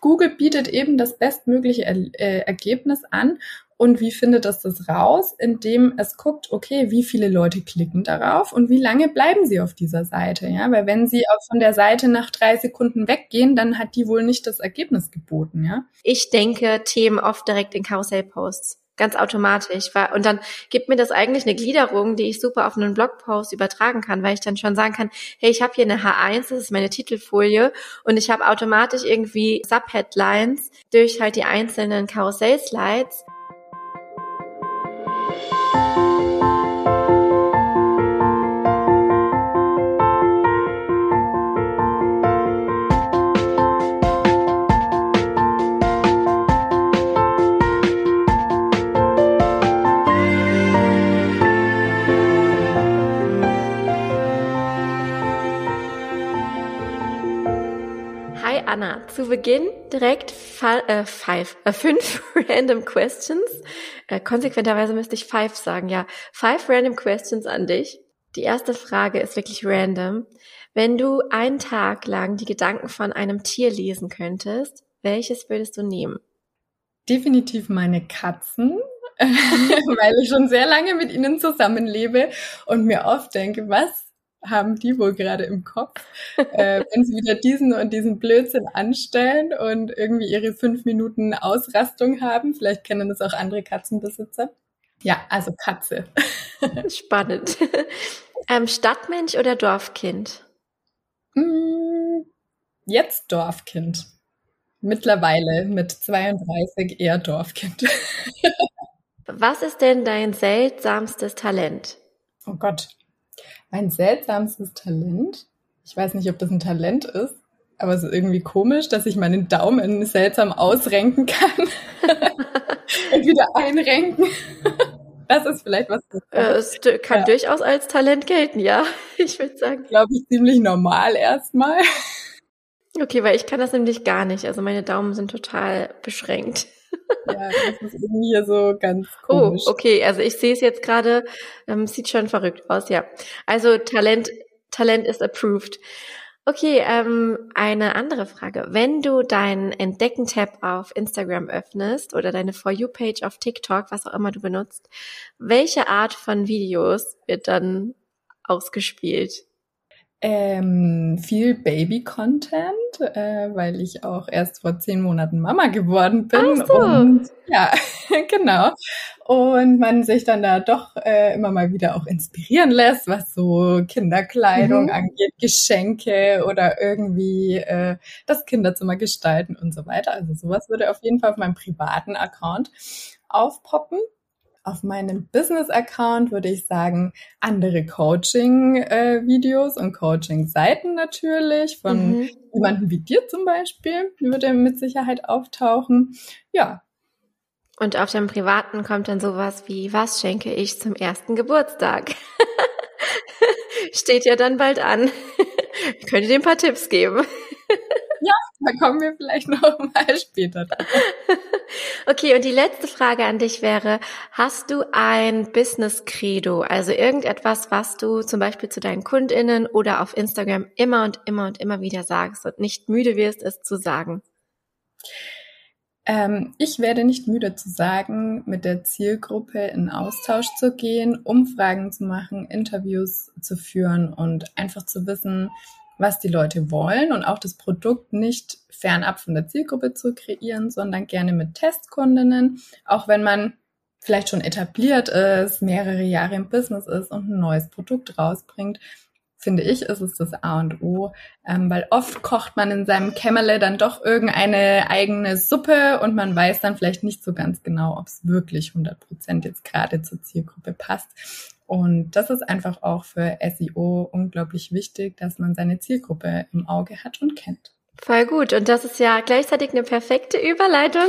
Google bietet eben das bestmögliche er äh, Ergebnis an und wie findet es das raus? Indem es guckt, okay, wie viele Leute klicken darauf und wie lange bleiben sie auf dieser Seite? Ja, weil wenn sie auch von der Seite nach drei Sekunden weggehen, dann hat die wohl nicht das Ergebnis geboten, ja? Ich denke Themen oft direkt in Karussellposts ganz automatisch. Und dann gibt mir das eigentlich eine Gliederung, die ich super auf einen Blogpost übertragen kann, weil ich dann schon sagen kann, hey, ich habe hier eine H1, das ist meine Titelfolie und ich habe automatisch irgendwie Subheadlines durch halt die einzelnen Karussell-Slides Anna, zu Beginn direkt fall, äh, five, äh, fünf random questions. Äh, konsequenterweise müsste ich five sagen, ja. Five random questions an dich. Die erste Frage ist wirklich random. Wenn du einen Tag lang die Gedanken von einem Tier lesen könntest, welches würdest du nehmen? Definitiv meine Katzen, weil ich schon sehr lange mit ihnen zusammenlebe und mir oft denke, was haben die wohl gerade im Kopf, äh, wenn sie wieder diesen und diesen Blödsinn anstellen und irgendwie ihre fünf Minuten Ausrastung haben. Vielleicht kennen das auch andere Katzenbesitzer. Ja, also Katze. Spannend. Ähm, Stadtmensch oder Dorfkind? Mm, jetzt Dorfkind. Mittlerweile mit 32 eher Dorfkind. Was ist denn dein seltsamstes Talent? Oh Gott, mein seltsamstes Talent. Ich weiß nicht, ob das ein Talent ist, aber es ist irgendwie komisch, dass ich meinen Daumen seltsam ausrenken kann und wieder einrenken. Das ist vielleicht was. Äh, es kann ja. durchaus als Talent gelten, ja. Ich würde sagen. Glaube ich ziemlich normal erstmal. Okay, weil ich kann das nämlich gar nicht. Also meine Daumen sind total beschränkt. Ja, das ist irgendwie hier so ganz oh, komisch. Oh, okay, also ich sehe es jetzt gerade, ähm, sieht schon verrückt aus, ja. Also Talent, Talent ist approved. Okay, ähm, eine andere Frage. Wenn du deinen Entdecken-Tab auf Instagram öffnest oder deine For You-Page auf TikTok, was auch immer du benutzt, welche Art von Videos wird dann ausgespielt? Ähm, viel Baby-Content, äh, weil ich auch erst vor zehn Monaten Mama geworden bin. Ach so. Und ja, genau. Und man sich dann da doch äh, immer mal wieder auch inspirieren lässt, was so Kinderkleidung mhm. angeht, Geschenke oder irgendwie äh, das Kinderzimmer gestalten und so weiter. Also sowas würde auf jeden Fall auf meinem privaten Account aufpoppen. Auf meinem Business-Account würde ich sagen, andere Coaching-Videos und Coaching-Seiten natürlich von mhm. jemandem wie dir zum Beispiel, würde mit Sicherheit auftauchen. Ja. Und auf dem Privaten kommt dann sowas wie, was schenke ich zum ersten Geburtstag? Steht ja dann bald an. Ich könnte dir ein paar Tipps geben. Ja, da kommen wir vielleicht noch mal später. Okay, und die letzte Frage an dich wäre, hast du ein Business Credo, also irgendetwas, was du zum Beispiel zu deinen KundInnen oder auf Instagram immer und immer und immer wieder sagst und nicht müde wirst, es zu sagen? Ähm, ich werde nicht müde zu sagen, mit der Zielgruppe in Austausch zu gehen, Umfragen zu machen, Interviews zu führen und einfach zu wissen, was die Leute wollen und auch das Produkt nicht fernab von der Zielgruppe zu kreieren, sondern gerne mit Testkundinnen, auch wenn man vielleicht schon etabliert ist, mehrere Jahre im Business ist und ein neues Produkt rausbringt, finde ich, ist es das A und O, ähm, weil oft kocht man in seinem Kämmerle dann doch irgendeine eigene Suppe und man weiß dann vielleicht nicht so ganz genau, ob es wirklich 100 Prozent jetzt gerade zur Zielgruppe passt. Und das ist einfach auch für SEO unglaublich wichtig, dass man seine Zielgruppe im Auge hat und kennt. Voll gut. Und das ist ja gleichzeitig eine perfekte Überleitung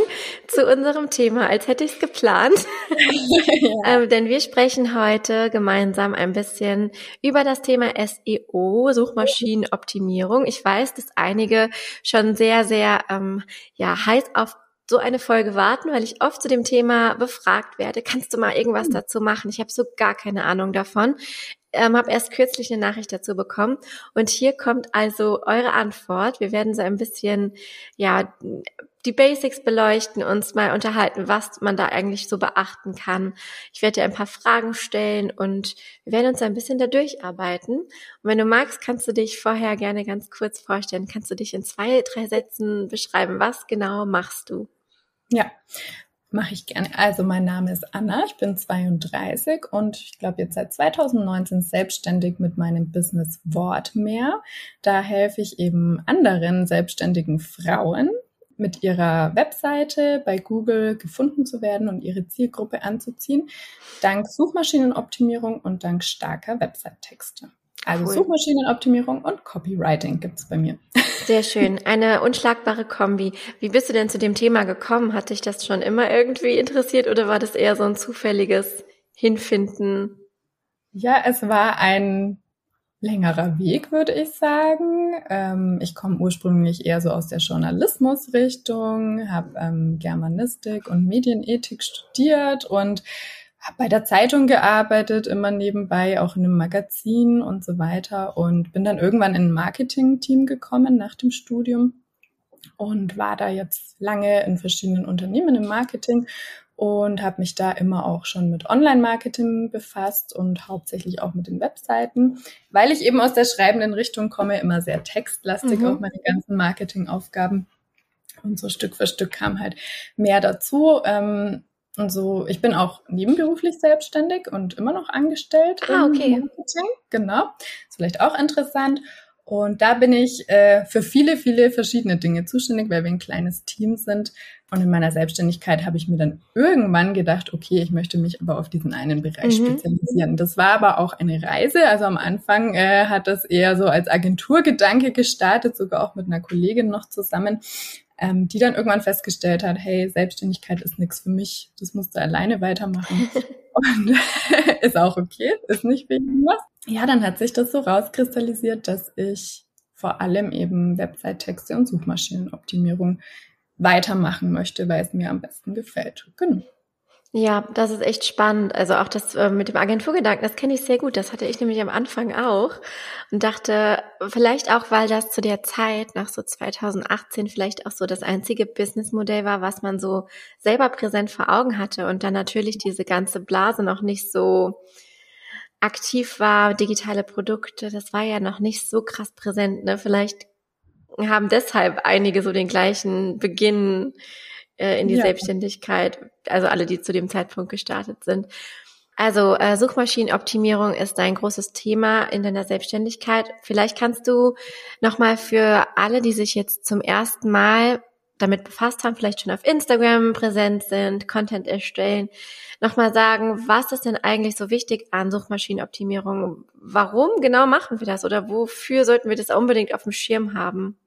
zu unserem Thema, als hätte ich es geplant. ja. ähm, denn wir sprechen heute gemeinsam ein bisschen über das Thema SEO, Suchmaschinenoptimierung. Ich weiß, dass einige schon sehr, sehr ähm, ja, heiß auf so eine Folge warten, weil ich oft zu dem Thema befragt werde. Kannst du mal irgendwas hm. dazu machen? Ich habe so gar keine Ahnung davon. Ähm, habe erst kürzlich eine Nachricht dazu bekommen und hier kommt also eure Antwort. Wir werden so ein bisschen ja die Basics beleuchten, uns mal unterhalten, was man da eigentlich so beachten kann. Ich werde dir ein paar Fragen stellen und wir werden uns ein bisschen da durcharbeiten. Und wenn du magst, kannst du dich vorher gerne ganz kurz vorstellen. Kannst du dich in zwei, drei Sätzen beschreiben? Was genau machst du? Ja, mache ich gerne. Also mein Name ist Anna, ich bin 32 und ich glaube jetzt seit 2019 selbstständig mit meinem Business Wortmeer. Da helfe ich eben anderen selbstständigen Frauen mit ihrer Webseite bei Google gefunden zu werden und ihre Zielgruppe anzuziehen, dank Suchmaschinenoptimierung und dank starker Website-Texte. Also cool. Suchmaschinenoptimierung und Copywriting gibt's bei mir. Sehr schön. Eine unschlagbare Kombi. Wie bist du denn zu dem Thema gekommen? Hat dich das schon immer irgendwie interessiert oder war das eher so ein zufälliges Hinfinden? Ja, es war ein längerer Weg, würde ich sagen. Ähm, ich komme ursprünglich eher so aus der Journalismusrichtung, habe ähm, Germanistik und Medienethik studiert und habe bei der Zeitung gearbeitet, immer nebenbei, auch in einem Magazin und so weiter und bin dann irgendwann in ein Marketing-Team gekommen nach dem Studium und war da jetzt lange in verschiedenen Unternehmen im Marketing und habe mich da immer auch schon mit Online-Marketing befasst und hauptsächlich auch mit den Webseiten, weil ich eben aus der schreibenden Richtung komme, immer sehr textlastig, mhm. auch meine ganzen Marketingaufgaben. Und so Stück für Stück kam halt mehr dazu. Ähm, und so, ich bin auch nebenberuflich selbstständig und immer noch angestellt ah, okay. Marketing. Genau. Ist vielleicht auch interessant. Und da bin ich äh, für viele, viele verschiedene Dinge zuständig, weil wir ein kleines Team sind. Und in meiner Selbstständigkeit habe ich mir dann irgendwann gedacht, okay, ich möchte mich aber auf diesen einen Bereich mhm. spezialisieren. Das war aber auch eine Reise. Also am Anfang äh, hat das eher so als Agenturgedanke gestartet, sogar auch mit einer Kollegin noch zusammen, ähm, die dann irgendwann festgestellt hat, hey, Selbstständigkeit ist nichts für mich, das musst du alleine weitermachen. Und ist auch okay, ist nicht wegen was. Ja, dann hat sich das so rauskristallisiert, dass ich vor allem eben Website-Texte und Suchmaschinenoptimierung weitermachen möchte, weil es mir am besten gefällt. Genau. Ja, das ist echt spannend. Also auch das äh, mit dem Agenturgedanken, das kenne ich sehr gut. Das hatte ich nämlich am Anfang auch und dachte, vielleicht auch, weil das zu der Zeit nach so 2018 vielleicht auch so das einzige Businessmodell war, was man so selber präsent vor Augen hatte und dann natürlich diese ganze Blase noch nicht so aktiv war, digitale Produkte, das war ja noch nicht so krass präsent. Ne? Vielleicht haben deshalb einige so den gleichen Beginn äh, in die ja. Selbstständigkeit, also alle, die zu dem Zeitpunkt gestartet sind. Also äh, Suchmaschinenoptimierung ist ein großes Thema in deiner Selbstständigkeit. Vielleicht kannst du nochmal für alle, die sich jetzt zum ersten Mal damit befasst haben, vielleicht schon auf Instagram präsent sind, Content erstellen, nochmal sagen, was ist denn eigentlich so wichtig an Suchmaschinenoptimierung? Warum genau machen wir das oder wofür sollten wir das unbedingt auf dem Schirm haben?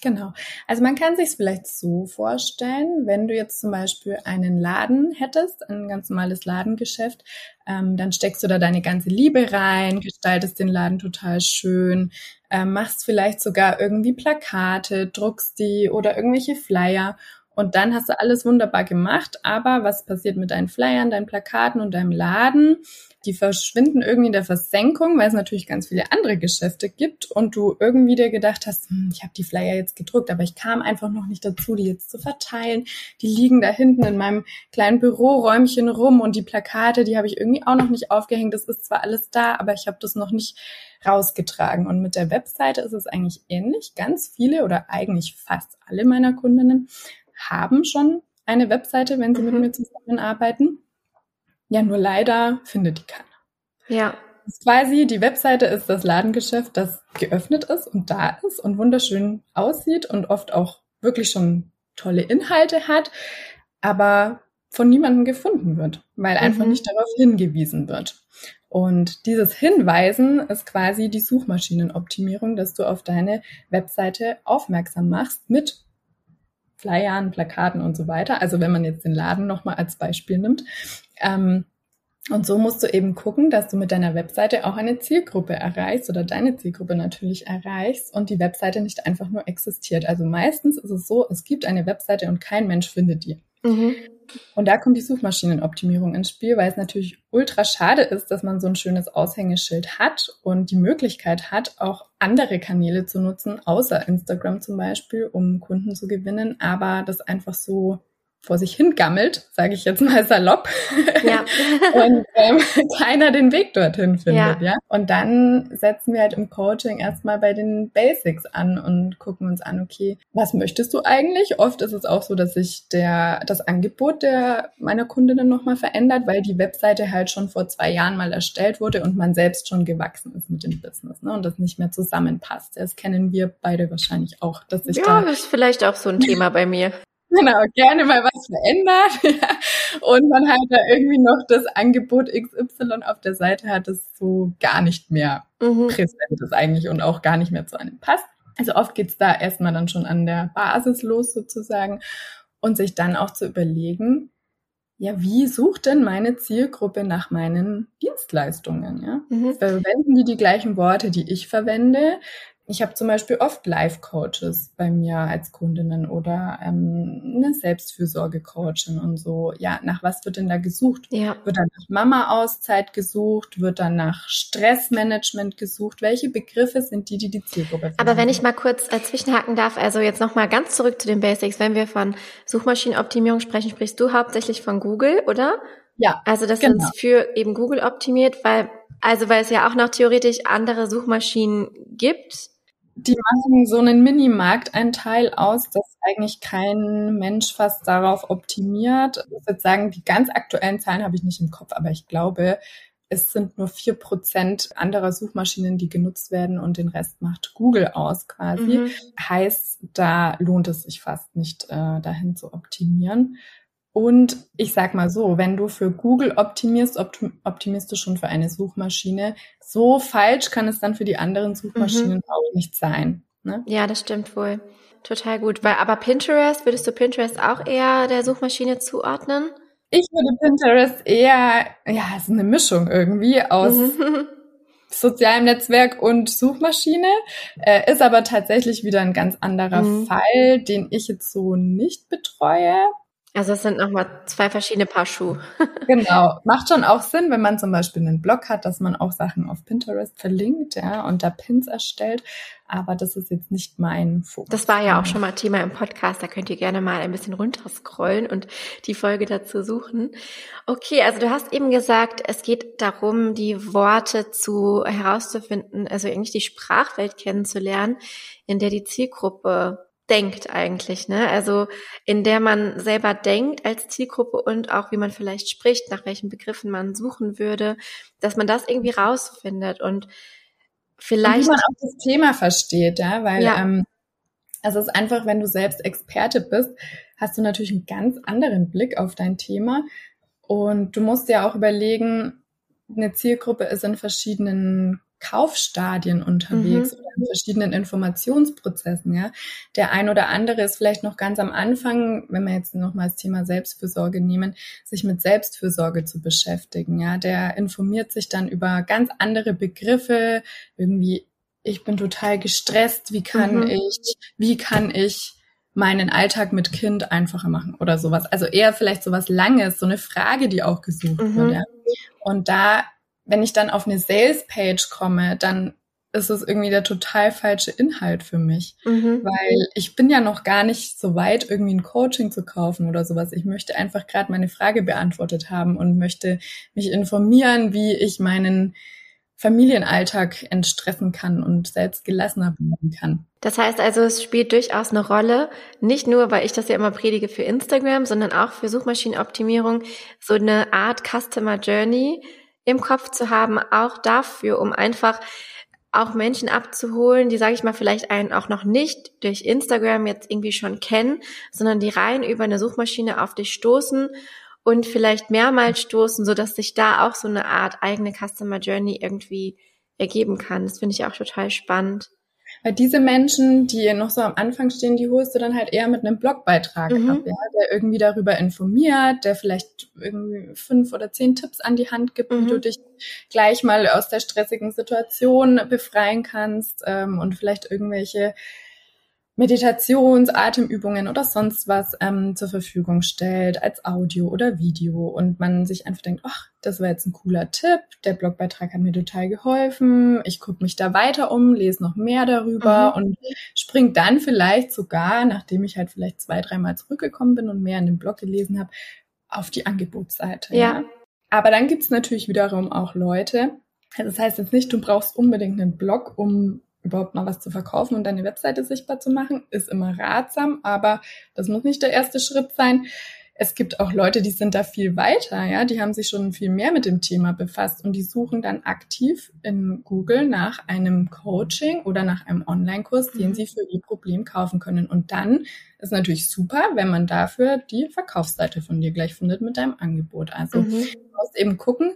Genau. Also man kann sich es vielleicht so vorstellen, wenn du jetzt zum Beispiel einen Laden hättest, ein ganz normales Ladengeschäft, ähm, dann steckst du da deine ganze Liebe rein, gestaltest den Laden total schön, ähm, machst vielleicht sogar irgendwie Plakate, druckst die oder irgendwelche Flyer und dann hast du alles wunderbar gemacht. Aber was passiert mit deinen Flyern, deinen Plakaten und deinem Laden? Die verschwinden irgendwie in der Versenkung, weil es natürlich ganz viele andere Geschäfte gibt und du irgendwie dir gedacht hast, hm, ich habe die Flyer jetzt gedruckt, aber ich kam einfach noch nicht dazu, die jetzt zu verteilen. Die liegen da hinten in meinem kleinen Büroräumchen rum und die Plakate, die habe ich irgendwie auch noch nicht aufgehängt. Das ist zwar alles da, aber ich habe das noch nicht rausgetragen. Und mit der Webseite ist es eigentlich ähnlich. Ganz viele oder eigentlich fast alle meiner Kundinnen haben schon eine Webseite, wenn sie mhm. mit mir zusammenarbeiten. Ja, nur leider findet die keiner. Ja. Das ist quasi, die Webseite ist das Ladengeschäft, das geöffnet ist und da ist und wunderschön aussieht und oft auch wirklich schon tolle Inhalte hat, aber von niemandem gefunden wird, weil mhm. einfach nicht darauf hingewiesen wird. Und dieses Hinweisen ist quasi die Suchmaschinenoptimierung, dass du auf deine Webseite aufmerksam machst mit Flyern, Plakaten und so weiter. Also wenn man jetzt den Laden nochmal als Beispiel nimmt. Ähm, Und so musst du eben gucken, dass du mit deiner Webseite auch eine Zielgruppe erreichst oder deine Zielgruppe natürlich erreichst und die Webseite nicht einfach nur existiert. Also meistens ist es so, es gibt eine Webseite und kein Mensch findet die. Mhm. Und da kommt die Suchmaschinenoptimierung ins Spiel, weil es natürlich ultra schade ist, dass man so ein schönes Aushängeschild hat und die Möglichkeit hat, auch andere Kanäle zu nutzen, außer Instagram zum Beispiel, um Kunden zu gewinnen, aber das einfach so vor sich hingammelt, sage ich jetzt mal salopp, ja. und ähm, keiner den Weg dorthin findet, ja. ja. Und dann setzen wir halt im Coaching erstmal bei den Basics an und gucken uns an, okay, was möchtest du eigentlich? Oft ist es auch so, dass sich der das Angebot der meiner Kundinnen nochmal verändert, weil die Webseite halt schon vor zwei Jahren mal erstellt wurde und man selbst schon gewachsen ist mit dem Business, ne? Und das nicht mehr zusammenpasst. Das kennen wir beide wahrscheinlich auch, dass sich ja, da das ist vielleicht auch so ein Thema bei mir. Genau, gerne mal was verändert. Ja. Und man halt da irgendwie noch das Angebot XY auf der Seite hat, das so gar nicht mehr mhm. präsent ist eigentlich und auch gar nicht mehr zu einem passt. Also oft geht's da erstmal dann schon an der Basis los sozusagen und sich dann auch zu überlegen, ja, wie sucht denn meine Zielgruppe nach meinen Dienstleistungen? Ja? Mhm. Verwenden die die gleichen Worte, die ich verwende? Ich habe zum Beispiel oft Life-Coaches bei mir als Kundinnen oder ähm, eine Selbstfürsorge-Coachin und so. Ja, nach was wird denn da gesucht? Ja. Wird dann nach Mama-Auszeit gesucht? Wird dann nach Stressmanagement gesucht? Welche Begriffe sind die, die die Zielgruppe Aber wenn ich mal kurz äh, zwischenhaken darf, also jetzt nochmal ganz zurück zu den Basics. Wenn wir von Suchmaschinenoptimierung sprechen, sprichst du hauptsächlich von Google, oder? Ja. Also das genau. ist für eben Google optimiert, weil also weil es ja auch noch theoretisch andere Suchmaschinen gibt, die machen so einen Mini-Markteinteil aus, dass eigentlich kein Mensch fast darauf optimiert. Ich würde sagen, die ganz aktuellen Zahlen habe ich nicht im Kopf, aber ich glaube, es sind nur vier Prozent anderer Suchmaschinen, die genutzt werden und den Rest macht Google aus quasi. Mhm. Heißt, da lohnt es sich fast nicht, äh, dahin zu optimieren. Und ich sag mal so, wenn du für Google optimierst, optimierst du schon für eine Suchmaschine. So falsch kann es dann für die anderen Suchmaschinen mhm. auch nicht sein. Ne? Ja, das stimmt wohl. Total gut. Weil, aber Pinterest, würdest du Pinterest auch eher der Suchmaschine zuordnen? Ich würde Pinterest eher, ja, es ist eine Mischung irgendwie aus mhm. sozialem Netzwerk und Suchmaschine, äh, ist aber tatsächlich wieder ein ganz anderer mhm. Fall, den ich jetzt so nicht betreue. Also es sind nochmal zwei verschiedene Paar Schuhe. genau. Macht schon auch Sinn, wenn man zum Beispiel einen Blog hat, dass man auch Sachen auf Pinterest verlinkt, ja, und da Pins erstellt. Aber das ist jetzt nicht mein Fokus. Das war ja auch schon mal Thema im Podcast. Da könnt ihr gerne mal ein bisschen runterscrollen und die Folge dazu suchen. Okay, also du hast eben gesagt, es geht darum, die Worte zu herauszufinden, also eigentlich die Sprachwelt kennenzulernen, in der die Zielgruppe denkt eigentlich, ne? Also in der man selber denkt als Zielgruppe und auch wie man vielleicht spricht, nach welchen Begriffen man suchen würde, dass man das irgendwie rausfindet und vielleicht. Und wie man auch das Thema versteht, ja, weil ja. Ähm, also es ist einfach, wenn du selbst Experte bist, hast du natürlich einen ganz anderen Blick auf dein Thema und du musst ja auch überlegen, eine Zielgruppe ist in verschiedenen Kaufstadien unterwegs mhm. oder in verschiedenen Informationsprozessen, ja. Der ein oder andere ist vielleicht noch ganz am Anfang, wenn wir jetzt nochmal das Thema Selbstfürsorge nehmen, sich mit Selbstfürsorge zu beschäftigen, ja. Der informiert sich dann über ganz andere Begriffe, irgendwie, ich bin total gestresst, wie kann mhm. ich, wie kann ich meinen Alltag mit Kind einfacher machen oder sowas. Also eher vielleicht sowas Langes, so eine Frage, die auch gesucht mhm. wird, ja. Und da wenn ich dann auf eine Sales-Page komme, dann ist es irgendwie der total falsche Inhalt für mich, mhm. weil ich bin ja noch gar nicht so weit, irgendwie ein Coaching zu kaufen oder sowas. Ich möchte einfach gerade meine Frage beantwortet haben und möchte mich informieren, wie ich meinen Familienalltag entstressen kann und selbst gelassener bleiben kann. Das heißt also, es spielt durchaus eine Rolle, nicht nur, weil ich das ja immer predige für Instagram, sondern auch für Suchmaschinenoptimierung, so eine Art Customer Journey, im Kopf zu haben, auch dafür, um einfach auch Menschen abzuholen, die, sage ich mal, vielleicht einen auch noch nicht durch Instagram jetzt irgendwie schon kennen, sondern die rein über eine Suchmaschine auf dich stoßen und vielleicht mehrmals stoßen, so dass sich da auch so eine Art eigene Customer Journey irgendwie ergeben kann. Das finde ich auch total spannend. Weil diese Menschen, die noch so am Anfang stehen, die holst du dann halt eher mit einem Blogbeitrag mhm. ab, ja, der irgendwie darüber informiert, der vielleicht irgendwie fünf oder zehn Tipps an die Hand gibt, mhm. wie du dich gleich mal aus der stressigen Situation befreien kannst ähm, und vielleicht irgendwelche Meditations-, Atemübungen oder sonst was ähm, zur Verfügung stellt als Audio oder Video und man sich einfach denkt, ach, das war jetzt ein cooler Tipp, der Blogbeitrag hat mir total geholfen, ich gucke mich da weiter um, lese noch mehr darüber mhm. und springt dann vielleicht sogar, nachdem ich halt vielleicht zwei, dreimal zurückgekommen bin und mehr in dem Blog gelesen habe, auf die Angebotsseite. Ja. ja. Aber dann gibt's natürlich wiederum auch Leute, also das heißt jetzt nicht, du brauchst unbedingt einen Blog, um überhaupt mal was zu verkaufen und deine Webseite sichtbar zu machen, ist immer ratsam, aber das muss nicht der erste Schritt sein. Es gibt auch Leute, die sind da viel weiter, ja, die haben sich schon viel mehr mit dem Thema befasst und die suchen dann aktiv in Google nach einem Coaching oder nach einem Online-Kurs, den mhm. sie für ihr Problem kaufen können. Und dann ist natürlich super, wenn man dafür die Verkaufsseite von dir gleich findet mit deinem Angebot. Also mhm. du musst eben gucken,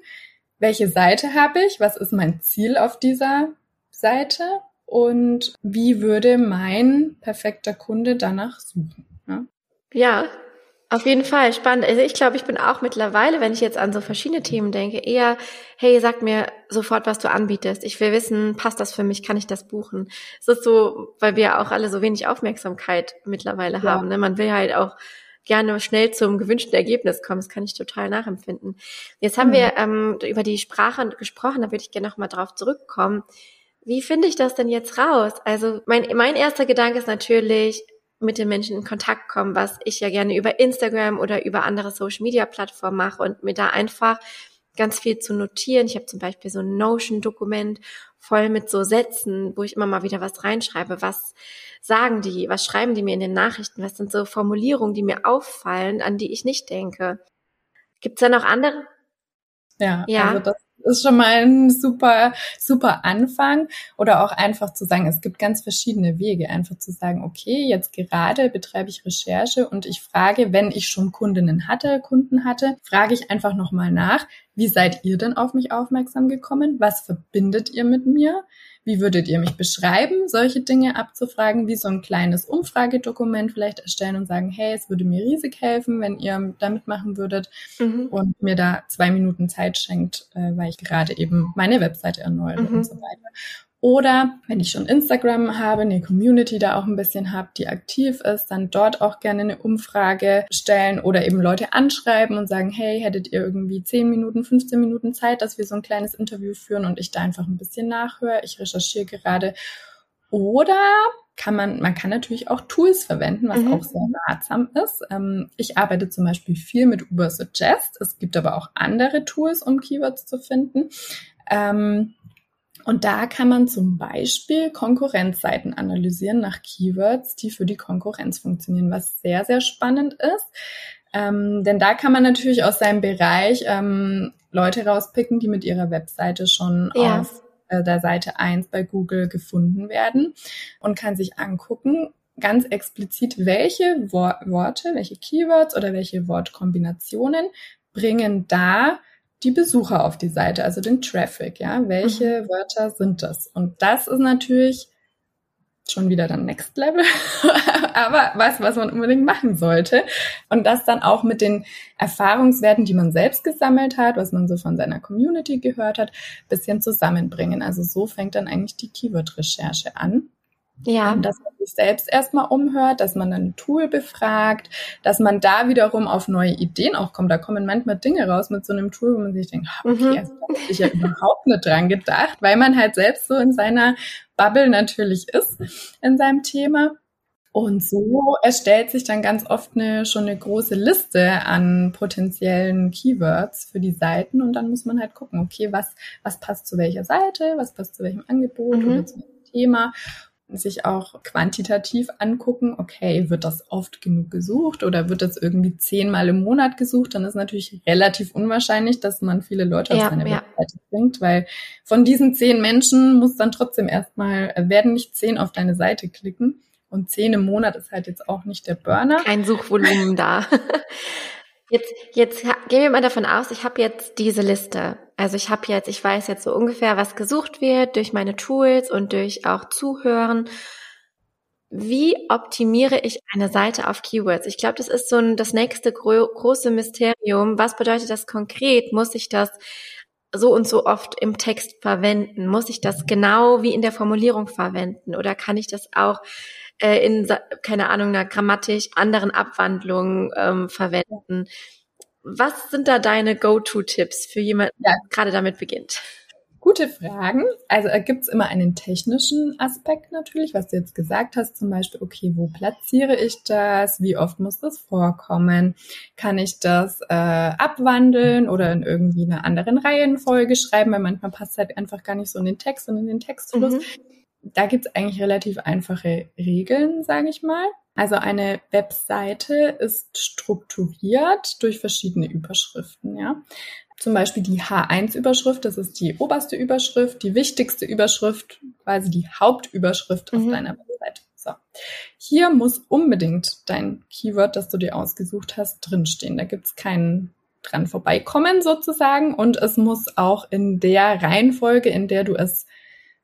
welche Seite habe ich, was ist mein Ziel auf dieser Seite und wie würde mein perfekter Kunde danach suchen. Ja, ja auf jeden Fall spannend. Also ich glaube, ich bin auch mittlerweile, wenn ich jetzt an so verschiedene Themen denke, eher, hey, sag mir sofort, was du anbietest. Ich will wissen, passt das für mich, kann ich das buchen? Es ist so, weil wir auch alle so wenig Aufmerksamkeit mittlerweile ja. haben. Ne? Man will halt auch gerne schnell zum gewünschten Ergebnis kommen. Das kann ich total nachempfinden. Jetzt haben mhm. wir ähm, über die Sprache gesprochen, da würde ich gerne noch mal drauf zurückkommen. Wie finde ich das denn jetzt raus? Also mein, mein erster Gedanke ist natürlich, mit den Menschen in Kontakt kommen, was ich ja gerne über Instagram oder über andere Social-Media-Plattformen mache und mir da einfach ganz viel zu notieren. Ich habe zum Beispiel so ein Notion-Dokument voll mit so Sätzen, wo ich immer mal wieder was reinschreibe. Was sagen die? Was schreiben die mir in den Nachrichten? Was sind so Formulierungen, die mir auffallen, an die ich nicht denke? Gibt es da noch andere? Ja, ja. also das ist schon mal ein super, super Anfang. Oder auch einfach zu sagen, es gibt ganz verschiedene Wege. Einfach zu sagen, okay, jetzt gerade betreibe ich Recherche und ich frage, wenn ich schon Kundinnen hatte, Kunden hatte, frage ich einfach nochmal nach, wie seid ihr denn auf mich aufmerksam gekommen? Was verbindet ihr mit mir? Wie würdet ihr mich beschreiben? Solche Dinge abzufragen, wie so ein kleines Umfragedokument vielleicht erstellen und sagen, hey, es würde mir riesig helfen, wenn ihr da mitmachen würdet mhm. und mir da zwei Minuten Zeit schenkt, äh, weil ich gerade eben meine Webseite erneuere mhm. und so weiter. Oder wenn ich schon Instagram habe, eine Community da auch ein bisschen habe, die aktiv ist, dann dort auch gerne eine Umfrage stellen oder eben Leute anschreiben und sagen, hey, hättet ihr irgendwie 10 Minuten, 15 Minuten Zeit, dass wir so ein kleines Interview führen und ich da einfach ein bisschen nachhöre. Ich recherchiere gerade. Oder kann man, man kann natürlich auch Tools verwenden, was mhm. auch sehr ratsam ist. Ähm, ich arbeite zum Beispiel viel mit Uber Suggest. Es gibt aber auch andere Tools, um Keywords zu finden. Ähm, und da kann man zum Beispiel Konkurrenzseiten analysieren nach Keywords, die für die Konkurrenz funktionieren, was sehr, sehr spannend ist. Ähm, denn da kann man natürlich aus seinem Bereich ähm, Leute rauspicken, die mit ihrer Webseite schon ja. auf äh, der Seite 1 bei Google gefunden werden und kann sich angucken, ganz explizit, welche Wor Worte, welche Keywords oder welche Wortkombinationen bringen da die Besucher auf die Seite, also den Traffic, ja. Welche mhm. Wörter sind das? Und das ist natürlich schon wieder dann Next Level, aber was, was man unbedingt machen sollte. Und das dann auch mit den Erfahrungswerten, die man selbst gesammelt hat, was man so von seiner Community gehört hat, bisschen zusammenbringen. Also so fängt dann eigentlich die Keyword-Recherche an. Ja. Dass man sich selbst erstmal umhört, dass man ein Tool befragt, dass man da wiederum auf neue Ideen auch kommt. Da kommen manchmal Dinge raus mit so einem Tool, wo man sich denkt, okay, mhm. also da habe ich ja überhaupt nicht dran gedacht, weil man halt selbst so in seiner Bubble natürlich ist, in seinem Thema. Und so erstellt sich dann ganz oft eine, schon eine große Liste an potenziellen Keywords für die Seiten und dann muss man halt gucken, okay, was, was passt zu welcher Seite, was passt zu welchem Angebot mhm. oder zu welchem Thema sich auch quantitativ angucken, okay, wird das oft genug gesucht oder wird das irgendwie zehnmal im Monat gesucht, dann ist natürlich relativ unwahrscheinlich, dass man viele Leute ja, auf seine ja. Webseite bringt, weil von diesen zehn Menschen muss dann trotzdem erstmal, äh, werden nicht zehn auf deine Seite klicken und zehn im Monat ist halt jetzt auch nicht der Burner. Kein Suchvolumen da. Jetzt, jetzt gehen wir mal davon aus, ich habe jetzt diese Liste. Also ich habe jetzt, ich weiß jetzt so ungefähr, was gesucht wird durch meine Tools und durch auch Zuhören. Wie optimiere ich eine Seite auf Keywords? Ich glaube, das ist so ein, das nächste gro große Mysterium. Was bedeutet das konkret? Muss ich das so und so oft im Text verwenden? Muss ich das genau wie in der Formulierung verwenden? Oder kann ich das auch äh, in, keine Ahnung, einer grammatisch anderen Abwandlungen ähm, verwenden? Was sind da deine Go-To-Tipps für jemanden, der gerade damit beginnt? Gute Fragen. Also äh, gibt es immer einen technischen Aspekt natürlich, was du jetzt gesagt hast, zum Beispiel, okay, wo platziere ich das? Wie oft muss das vorkommen? Kann ich das äh, abwandeln oder in irgendwie einer anderen Reihenfolge schreiben? Weil manchmal passt halt einfach gar nicht so in den Text und in den Textfluss. Mhm. Da gibt es eigentlich relativ einfache Regeln, sage ich mal. Also eine Webseite ist strukturiert durch verschiedene Überschriften, ja. Zum Beispiel die H1-Überschrift, das ist die oberste Überschrift, die wichtigste Überschrift, quasi die Hauptüberschrift mhm. auf deiner Website. So. Hier muss unbedingt dein Keyword, das du dir ausgesucht hast, drinstehen. Da gibt's keinen dran vorbeikommen sozusagen und es muss auch in der Reihenfolge, in der du es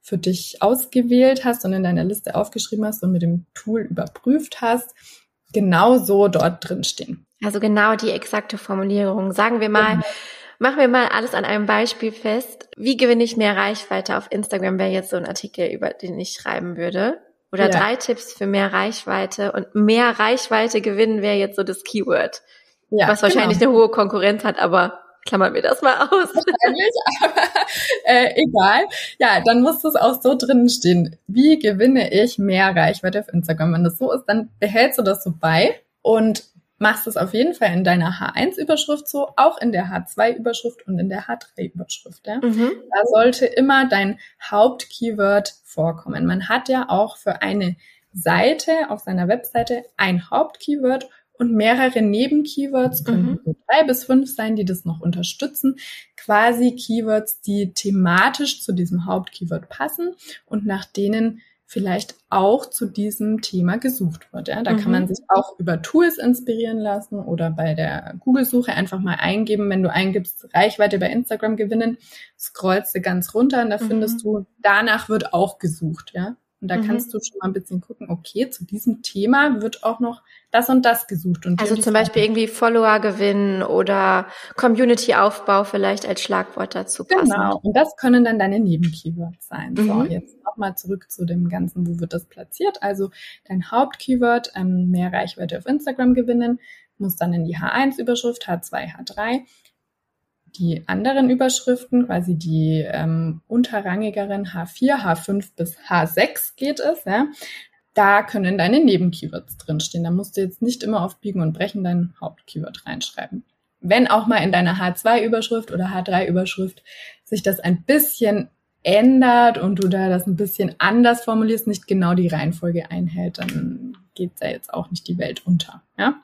für dich ausgewählt hast und in deiner Liste aufgeschrieben hast und mit dem Tool überprüft hast, genau so dort drinstehen. Also genau die exakte Formulierung. Sagen wir mal, mhm Machen wir mal alles an einem Beispiel fest. Wie gewinne ich mehr Reichweite auf Instagram, wäre jetzt so ein Artikel, über den ich schreiben würde. Oder ja. drei Tipps für mehr Reichweite. Und mehr Reichweite gewinnen wäre jetzt so das Keyword. Ja, was wahrscheinlich genau. eine hohe Konkurrenz hat, aber klammern wir das mal aus. Wahrscheinlich, aber äh, egal. Ja, dann muss das auch so drinnen stehen. Wie gewinne ich mehr Reichweite auf Instagram? Wenn das so ist, dann behältst du das so bei und machst es auf jeden Fall in deiner H1-Überschrift so, auch in der H2-Überschrift und in der H3-Überschrift. Ja? Mhm. Da sollte immer dein Hauptkeyword vorkommen. Man hat ja auch für eine Seite auf seiner Webseite ein Hauptkeyword und mehrere Nebenkeywords, können mhm. drei bis fünf sein, die das noch unterstützen. Quasi Keywords, die thematisch zu diesem Hauptkeyword passen und nach denen vielleicht auch zu diesem Thema gesucht wird. Ja? Da mhm. kann man sich auch über Tools inspirieren lassen oder bei der Google-Suche einfach mal eingeben, wenn du eingibst Reichweite bei Instagram gewinnen, scrollst du ganz runter und da mhm. findest du, danach wird auch gesucht. Ja? Und da mhm. kannst du schon mal ein bisschen gucken, okay, zu diesem Thema wird auch noch das und das gesucht. Und also zum Beispiel irgendwie Follower gewinnen oder Community-Aufbau vielleicht als Schlagwort dazu passen. Genau, und das können dann deine Nebenkeywords sein. Mhm. So, jetzt nochmal zurück zu dem Ganzen, wo wird das platziert? Also dein Hauptkeyword, ähm, mehr Reichweite auf Instagram gewinnen, muss dann in die H1-Überschrift, H2, H3 die anderen Überschriften, quasi die ähm, unterrangigeren H4, H5 bis H6 geht es, ja, da können deine Nebenkeywords drinstehen. Da musst du jetzt nicht immer auf Biegen und Brechen dein Hauptkeyword reinschreiben. Wenn auch mal in deiner H2-Überschrift oder H3-Überschrift sich das ein bisschen ändert und du da das ein bisschen anders formulierst, nicht genau die Reihenfolge einhält, dann geht da jetzt auch nicht die Welt unter. Ja?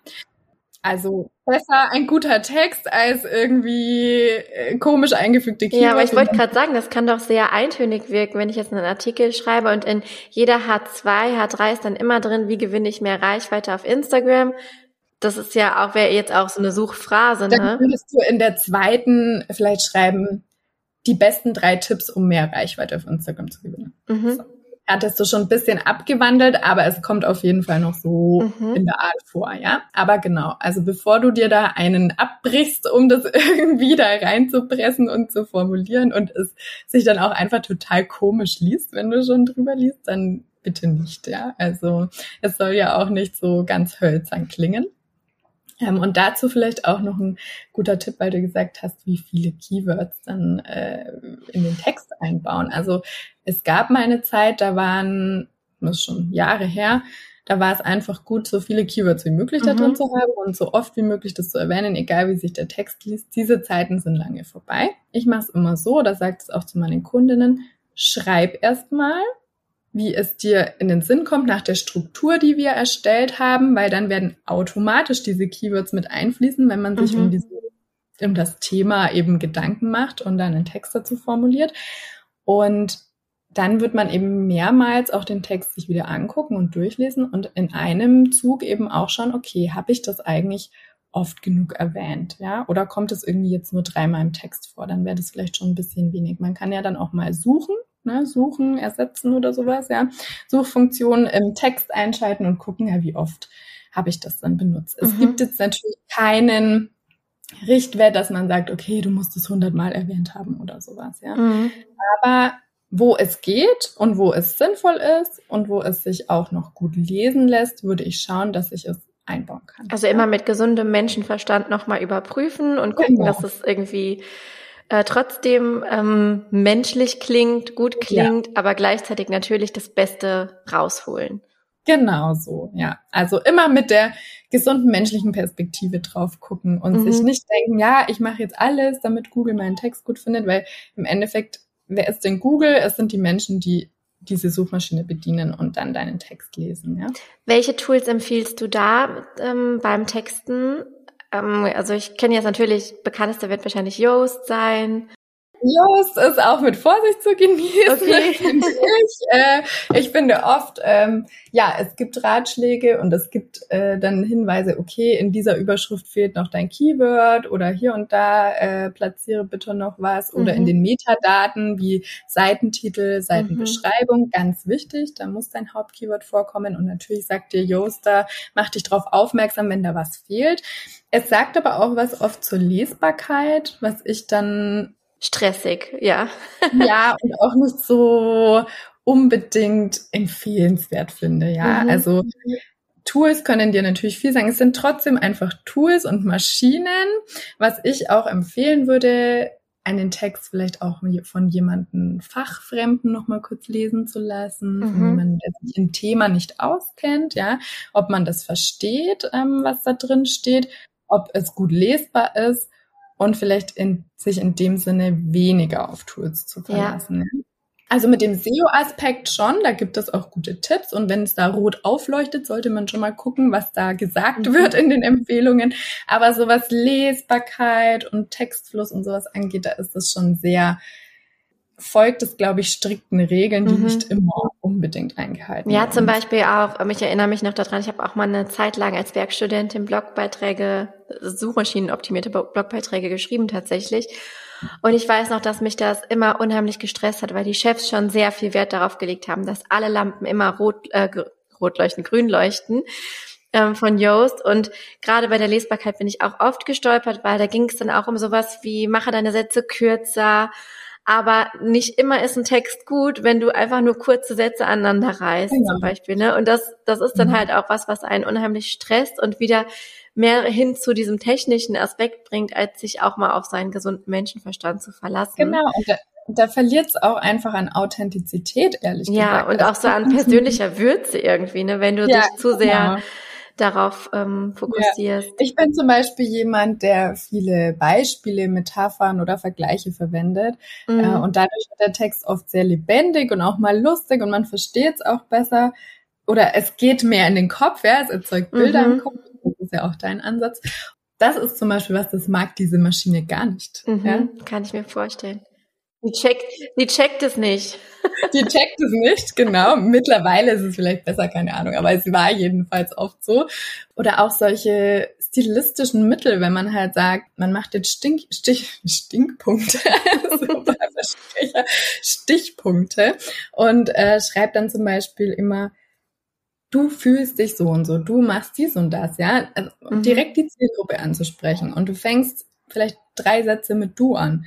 Also besser ein guter Text als irgendwie äh, komisch eingefügte Keywords. Ja, aber ich wollte gerade sagen, das kann doch sehr eintönig wirken, wenn ich jetzt einen Artikel schreibe und in jeder H2, H3 ist dann immer drin, wie gewinne ich mehr Reichweite auf Instagram. Das ist ja auch, wäre jetzt auch so eine Suchphrase, ne? Dann würdest du in der zweiten vielleicht schreiben, die besten drei Tipps, um mehr Reichweite auf Instagram zu gewinnen. Mhm. So hattest du schon ein bisschen abgewandelt, aber es kommt auf jeden Fall noch so mhm. in der Art vor, ja. Aber genau, also bevor du dir da einen abbrichst, um das irgendwie da reinzupressen und zu formulieren und es sich dann auch einfach total komisch liest, wenn du schon drüber liest, dann bitte nicht, ja. Also es soll ja auch nicht so ganz hölzern klingen. Ähm, und dazu vielleicht auch noch ein guter Tipp, weil du gesagt hast, wie viele Keywords dann äh, in den Text einbauen. Also es gab mal eine Zeit, da waren, das ist schon Jahre her, da war es einfach gut, so viele Keywords wie möglich mhm. da drin zu haben und so oft wie möglich das zu erwähnen, egal wie sich der Text liest. Diese Zeiten sind lange vorbei. Ich mache es immer so, da sagt es auch zu meinen Kundinnen, schreib erstmal wie es dir in den Sinn kommt nach der Struktur, die wir erstellt haben, weil dann werden automatisch diese Keywords mit einfließen, wenn man sich mhm. um, diese, um das Thema eben Gedanken macht und dann einen Text dazu formuliert. Und dann wird man eben mehrmals auch den Text sich wieder angucken und durchlesen und in einem Zug eben auch schauen, okay, habe ich das eigentlich oft genug erwähnt, ja? Oder kommt es irgendwie jetzt nur dreimal im Text vor? Dann wäre das vielleicht schon ein bisschen wenig. Man kann ja dann auch mal suchen, ne? Suchen, ersetzen oder sowas, ja? Suchfunktionen im Text einschalten und gucken, ja, wie oft habe ich das dann benutzt. Mhm. Es gibt jetzt natürlich keinen Richtwert, dass man sagt, okay, du musst es hundertmal erwähnt haben oder sowas, ja. Mhm. Aber wo es geht und wo es sinnvoll ist und wo es sich auch noch gut lesen lässt, würde ich schauen, dass ich es einbauen kann. Also immer mit gesundem Menschenverstand nochmal überprüfen und gucken, genau. dass es irgendwie äh, trotzdem ähm, menschlich klingt, gut klingt, ja. aber gleichzeitig natürlich das Beste rausholen. Genau so, ja. Also immer mit der gesunden menschlichen Perspektive drauf gucken und mhm. sich nicht denken, ja, ich mache jetzt alles, damit Google meinen Text gut findet, weil im Endeffekt, wer ist denn Google? Es sind die Menschen, die diese Suchmaschine bedienen und dann deinen Text lesen. Ja? Welche Tools empfiehlst du da ähm, beim Texten? Ähm, also ich kenne jetzt natürlich, bekanntester wird wahrscheinlich Yoast sein. Yoast ist auch mit Vorsicht zu genießen. Okay. Finde ich. Äh, ich finde oft, ähm, ja, es gibt Ratschläge und es gibt äh, dann Hinweise, okay, in dieser Überschrift fehlt noch dein Keyword oder hier und da äh, platziere bitte noch was oder mhm. in den Metadaten wie Seitentitel, Seitenbeschreibung, mhm. ganz wichtig, da muss dein Hauptkeyword vorkommen und natürlich sagt dir Yoast da, mach dich darauf aufmerksam, wenn da was fehlt. Es sagt aber auch was oft zur Lesbarkeit, was ich dann stressig, ja. ja, und auch nicht so unbedingt empfehlenswert finde, ja. Mhm. Also Tools können dir natürlich viel sagen. Es sind trotzdem einfach Tools und Maschinen. Was ich auch empfehlen würde, einen Text vielleicht auch von jemandem Fachfremden nochmal kurz lesen zu lassen, mhm. von jemandem, der sich im Thema nicht auskennt, ja, ob man das versteht, ähm, was da drin steht, ob es gut lesbar ist und vielleicht in, sich in dem Sinne weniger auf Tools zu verlassen. Ja. Also mit dem SEO-Aspekt schon, da gibt es auch gute Tipps und wenn es da rot aufleuchtet, sollte man schon mal gucken, was da gesagt mhm. wird in den Empfehlungen. Aber so was Lesbarkeit und Textfluss und sowas angeht, da ist es schon sehr folgt es, glaube ich, strikten Regeln, die mhm. nicht immer unbedingt eingehalten werden. Ja, zum Beispiel auch, ähm, ich erinnere mich noch daran, ich habe auch mal eine Zeit lang als Werkstudentin Blogbeiträge, suchmaschinenoptimierte Blogbeiträge geschrieben tatsächlich. Und ich weiß noch, dass mich das immer unheimlich gestresst hat, weil die Chefs schon sehr viel Wert darauf gelegt haben, dass alle Lampen immer rot, äh, rot leuchten, grün leuchten ähm, von Yoast. Und gerade bei der Lesbarkeit bin ich auch oft gestolpert, weil da ging es dann auch um sowas wie, mache deine Sätze kürzer, aber nicht immer ist ein Text gut, wenn du einfach nur kurze Sätze aneinander reißt, genau. zum Beispiel. Ne? Und das, das ist dann mhm. halt auch was, was einen unheimlich stresst und wieder mehr hin zu diesem technischen Aspekt bringt, als sich auch mal auf seinen gesunden Menschenverstand zu verlassen. Genau. Und da, da verliert es auch einfach an Authentizität, ehrlich ja, gesagt. Ja, und auch so an persönlicher Würze irgendwie, ne? Wenn du ja, dich zu sehr genau darauf ähm, fokussierst. Ja. Ich bin zum Beispiel jemand, der viele Beispiele, Metaphern oder Vergleiche verwendet. Mhm. Äh, und dadurch wird der Text oft sehr lebendig und auch mal lustig und man versteht es auch besser. Oder es geht mehr in den Kopf, ja, es erzeugt Bilder mhm. im Kopf. Das ist ja auch dein Ansatz. Das ist zum Beispiel was, das mag diese Maschine gar nicht. Mhm. Ja? Kann ich mir vorstellen. Die checkt, die checkt es nicht. Die checkt es nicht, genau. Mittlerweile ist es vielleicht besser, keine Ahnung, aber es war jedenfalls oft so. Oder auch solche stilistischen Mittel, wenn man halt sagt, man macht jetzt Stink, Stich, Stinkpunkte, Stichpunkte und äh, schreibt dann zum Beispiel immer, du fühlst dich so und so, du machst dies und das, ja, also, mhm. direkt die Zielgruppe anzusprechen und du fängst vielleicht drei Sätze mit du an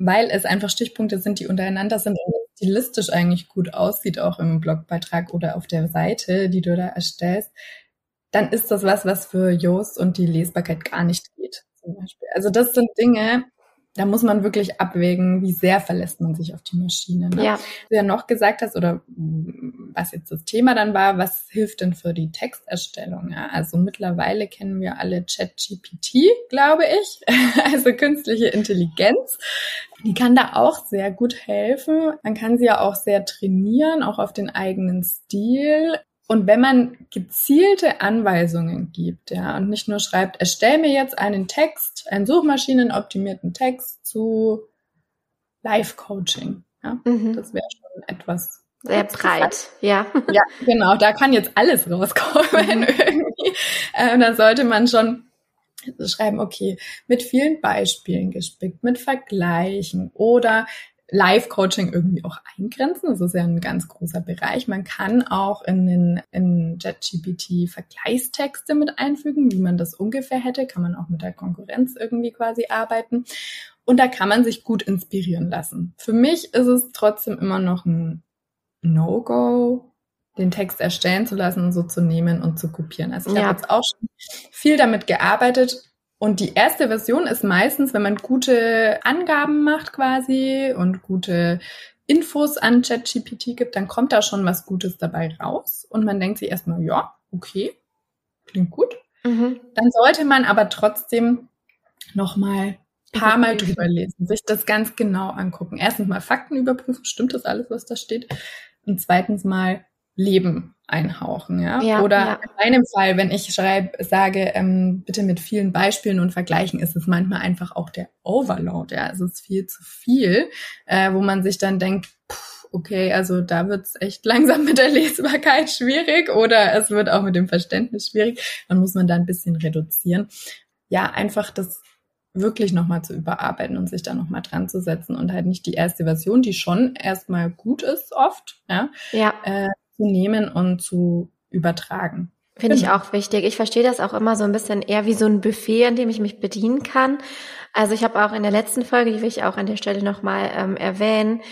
weil es einfach Stichpunkte sind, die untereinander sind und stilistisch eigentlich gut aussieht, auch im Blogbeitrag oder auf der Seite, die du da erstellst, dann ist das was, was für Yoast und die Lesbarkeit gar nicht geht, zum Beispiel. Also das sind Dinge, da muss man wirklich abwägen, wie sehr verlässt man sich auf die Maschine. Ne? Ja. Du ja noch gesagt hast, oder was jetzt das Thema dann war, was hilft denn für die Texterstellung? Ja? Also mittlerweile kennen wir alle ChatGPT, glaube ich, also künstliche Intelligenz. Die kann da auch sehr gut helfen. Man kann sie ja auch sehr trainieren, auch auf den eigenen Stil. Und wenn man gezielte Anweisungen gibt, ja, und nicht nur schreibt, erstell mir jetzt einen Text, einen suchmaschinenoptimierten Text zu Live-Coaching, ja, mhm. das wäre schon etwas sehr breit, ja. Ja, genau, da kann jetzt alles rauskommen mhm. irgendwie. Äh, da sollte man schon schreiben, okay, mit vielen Beispielen gespickt, mit Vergleichen oder Live-Coaching irgendwie auch eingrenzen. Das ist ja ein ganz großer Bereich. Man kann auch in den in JetGPT Vergleichstexte mit einfügen, wie man das ungefähr hätte. Kann man auch mit der Konkurrenz irgendwie quasi arbeiten. Und da kann man sich gut inspirieren lassen. Für mich ist es trotzdem immer noch ein No-Go, den Text erstellen zu lassen und so zu nehmen und zu kopieren. Also ich ja. habe jetzt auch schon viel damit gearbeitet, und die erste Version ist meistens, wenn man gute Angaben macht quasi und gute Infos an ChatGPT gibt, dann kommt da schon was Gutes dabei raus. Und man denkt sich erstmal, ja, okay, klingt gut. Mhm. Dann sollte man aber trotzdem nochmal paar Mal drüber lesen, sich das ganz genau angucken. Erstens mal Fakten überprüfen, stimmt das alles, was da steht? Und zweitens mal Leben einhauchen, ja. ja Oder ja. in meinem Fall, wenn ich schreibe, sage, ähm, bitte mit vielen Beispielen und Vergleichen, ist es manchmal einfach auch der Overload, ja. Es ist viel zu viel, äh, wo man sich dann denkt, pff, okay, also da wird's echt langsam mit der Lesbarkeit schwierig oder es wird auch mit dem Verständnis schwierig. Dann muss man da ein bisschen reduzieren. Ja, einfach das wirklich nochmal zu überarbeiten und sich da nochmal dran zu setzen und halt nicht die erste Version, die schon erstmal gut ist oft, ja, ja. Äh, zu nehmen und zu übertragen. Finde genau. ich auch wichtig. Ich verstehe das auch immer so ein bisschen eher wie so ein Buffet, an dem ich mich bedienen kann. Also ich habe auch in der letzten Folge, die will ich auch an der Stelle nochmal ähm, erwähnen,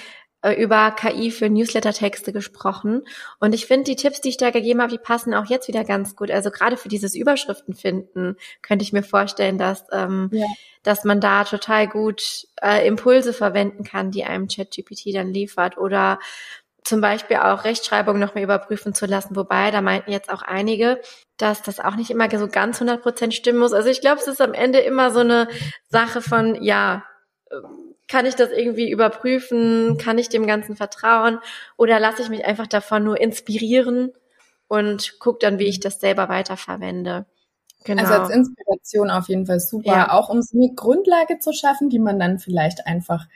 äh, über KI für Newsletter-Texte gesprochen. Und ich finde, die Tipps, die ich da gegeben habe, die passen auch jetzt wieder ganz gut. Also gerade für dieses Überschriften finden, könnte ich mir vorstellen, dass, ähm, ja. dass man da total gut äh, Impulse verwenden kann, die einem ChatGPT dann liefert. Oder zum Beispiel auch Rechtschreibung noch mal überprüfen zu lassen. Wobei, da meinten jetzt auch einige, dass das auch nicht immer so ganz 100 Prozent stimmen muss. Also ich glaube, es ist am Ende immer so eine Sache von, ja, kann ich das irgendwie überprüfen? Kann ich dem Ganzen vertrauen? Oder lasse ich mich einfach davon nur inspirieren und gucke dann, wie ich das selber weiterverwende? Genau. Also als Inspiration auf jeden Fall super, ja. auch um so eine Grundlage zu schaffen, die man dann vielleicht einfach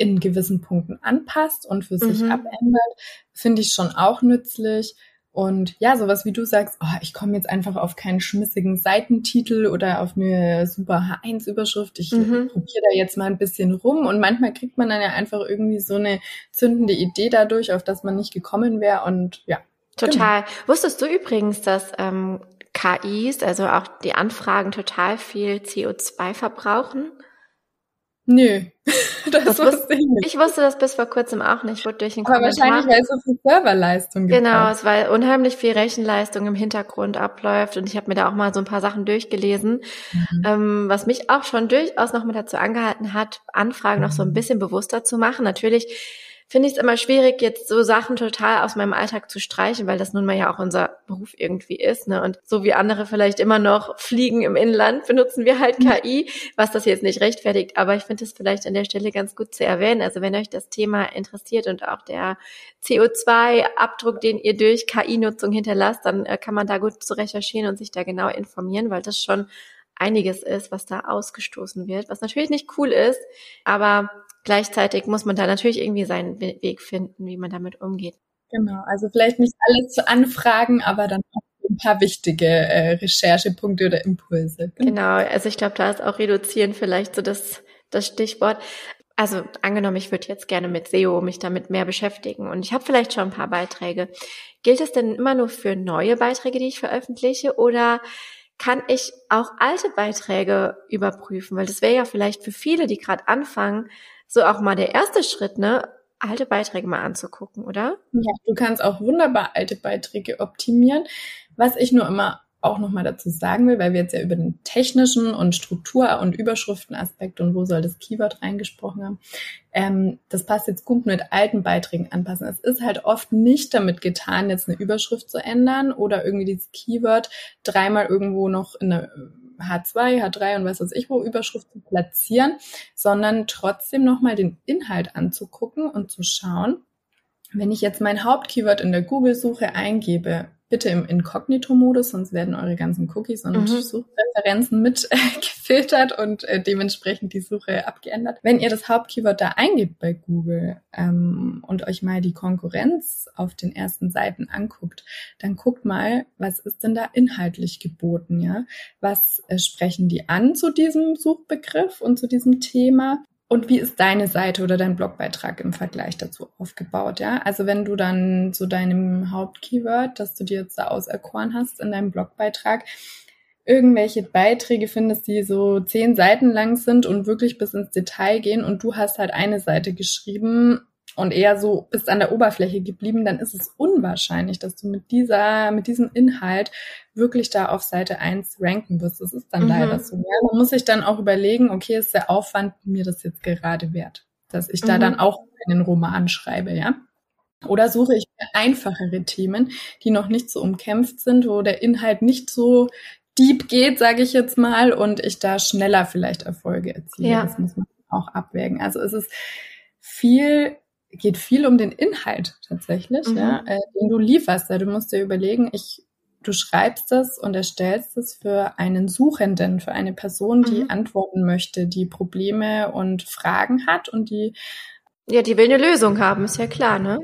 in gewissen Punkten anpasst und für sich mhm. abändert, finde ich schon auch nützlich. Und ja, sowas wie du sagst, oh, ich komme jetzt einfach auf keinen schmissigen Seitentitel oder auf eine super H1-Überschrift. Ich mhm. probiere da jetzt mal ein bisschen rum. Und manchmal kriegt man dann ja einfach irgendwie so eine zündende Idee dadurch, auf das man nicht gekommen wäre. Und ja. Total. Genau. Wusstest du übrigens, dass ähm, KIs, also auch die Anfragen, total viel CO2 verbrauchen? Nö, das, das wusste ich nicht. Ich wusste das bis vor kurzem auch nicht. Wurde durch den Aber Kommentar. wahrscheinlich, weil es so viel Serverleistung gibt. Genau, es weil unheimlich viel Rechenleistung im Hintergrund abläuft und ich habe mir da auch mal so ein paar Sachen durchgelesen, mhm. ähm, was mich auch schon durchaus noch mal dazu angehalten hat, Anfragen noch so ein bisschen bewusster zu machen. Natürlich finde ich es immer schwierig, jetzt so Sachen total aus meinem Alltag zu streichen, weil das nun mal ja auch unser Beruf irgendwie ist. Ne? Und so wie andere vielleicht immer noch fliegen im Inland, benutzen wir halt mhm. KI, was das jetzt nicht rechtfertigt. Aber ich finde es vielleicht an der Stelle ganz gut zu erwähnen. Also wenn euch das Thema interessiert und auch der CO2-Abdruck, den ihr durch KI-Nutzung hinterlasst, dann äh, kann man da gut zu recherchieren und sich da genau informieren, weil das schon einiges ist, was da ausgestoßen wird, was natürlich nicht cool ist, aber gleichzeitig muss man da natürlich irgendwie seinen Weg finden, wie man damit umgeht. Genau, also vielleicht nicht alles zu anfragen, aber dann ein paar wichtige äh, Recherchepunkte oder Impulse. Genau, genau also ich glaube, da ist auch reduzieren vielleicht so das, das Stichwort. Also angenommen, ich würde jetzt gerne mit SEO mich damit mehr beschäftigen und ich habe vielleicht schon ein paar Beiträge. Gilt es denn immer nur für neue Beiträge, die ich veröffentliche oder kann ich auch alte Beiträge überprüfen? Weil das wäre ja vielleicht für viele, die gerade anfangen, so auch mal der erste Schritt, ne? Alte Beiträge mal anzugucken, oder? Ja, du kannst auch wunderbar alte Beiträge optimieren. Was ich nur immer auch nochmal dazu sagen will, weil wir jetzt ja über den technischen und Struktur- und Überschriftenaspekt und wo soll das Keyword reingesprochen haben, ähm, das passt jetzt gut mit alten Beiträgen anpassen. Es ist halt oft nicht damit getan, jetzt eine Überschrift zu ändern oder irgendwie dieses Keyword dreimal irgendwo noch in der H2, H3 und was weiß ich wo Überschrift zu platzieren, sondern trotzdem nochmal den Inhalt anzugucken und zu schauen, wenn ich jetzt mein Hauptkeyword in der Google-Suche eingebe, bitte im Inkognito-Modus, sonst werden eure ganzen Cookies und mhm. Suchpräferenzen mit äh, gefiltert und äh, dementsprechend die Suche abgeändert. Wenn ihr das Hauptkeyword da eingebt bei Google ähm, und euch mal die Konkurrenz auf den ersten Seiten anguckt, dann guckt mal, was ist denn da inhaltlich geboten, ja? Was äh, sprechen die an zu diesem Suchbegriff und zu diesem Thema? Und wie ist deine Seite oder dein Blogbeitrag im Vergleich dazu aufgebaut? Ja, also wenn du dann zu deinem Hauptkeyword, das du dir jetzt da auserkoren hast in deinem Blogbeitrag, irgendwelche Beiträge findest, die so zehn Seiten lang sind und wirklich bis ins Detail gehen und du hast halt eine Seite geschrieben und eher so bist an der Oberfläche geblieben, dann ist es unwahrscheinlich, dass du mit dieser, mit diesem Inhalt wirklich da auf Seite 1 ranken wirst. Das ist dann mhm. leider so. Ja, man muss sich dann auch überlegen, okay, ist der Aufwand mir das jetzt gerade wert, dass ich da mhm. dann auch einen Roman schreibe, ja? Oder suche ich einfachere Themen, die noch nicht so umkämpft sind, wo der Inhalt nicht so deep geht, sage ich jetzt mal, und ich da schneller vielleicht Erfolge erziele. Ja. Das muss man auch abwägen. Also es ist viel geht viel um den Inhalt tatsächlich, mhm. ja, äh, den du lieferst. Ja, du musst dir überlegen, ich, du schreibst es und erstellst es für einen Suchenden, für eine Person, die mhm. antworten möchte, die Probleme und Fragen hat und die ja, die will eine Lösung haben, ist ja klar, ne?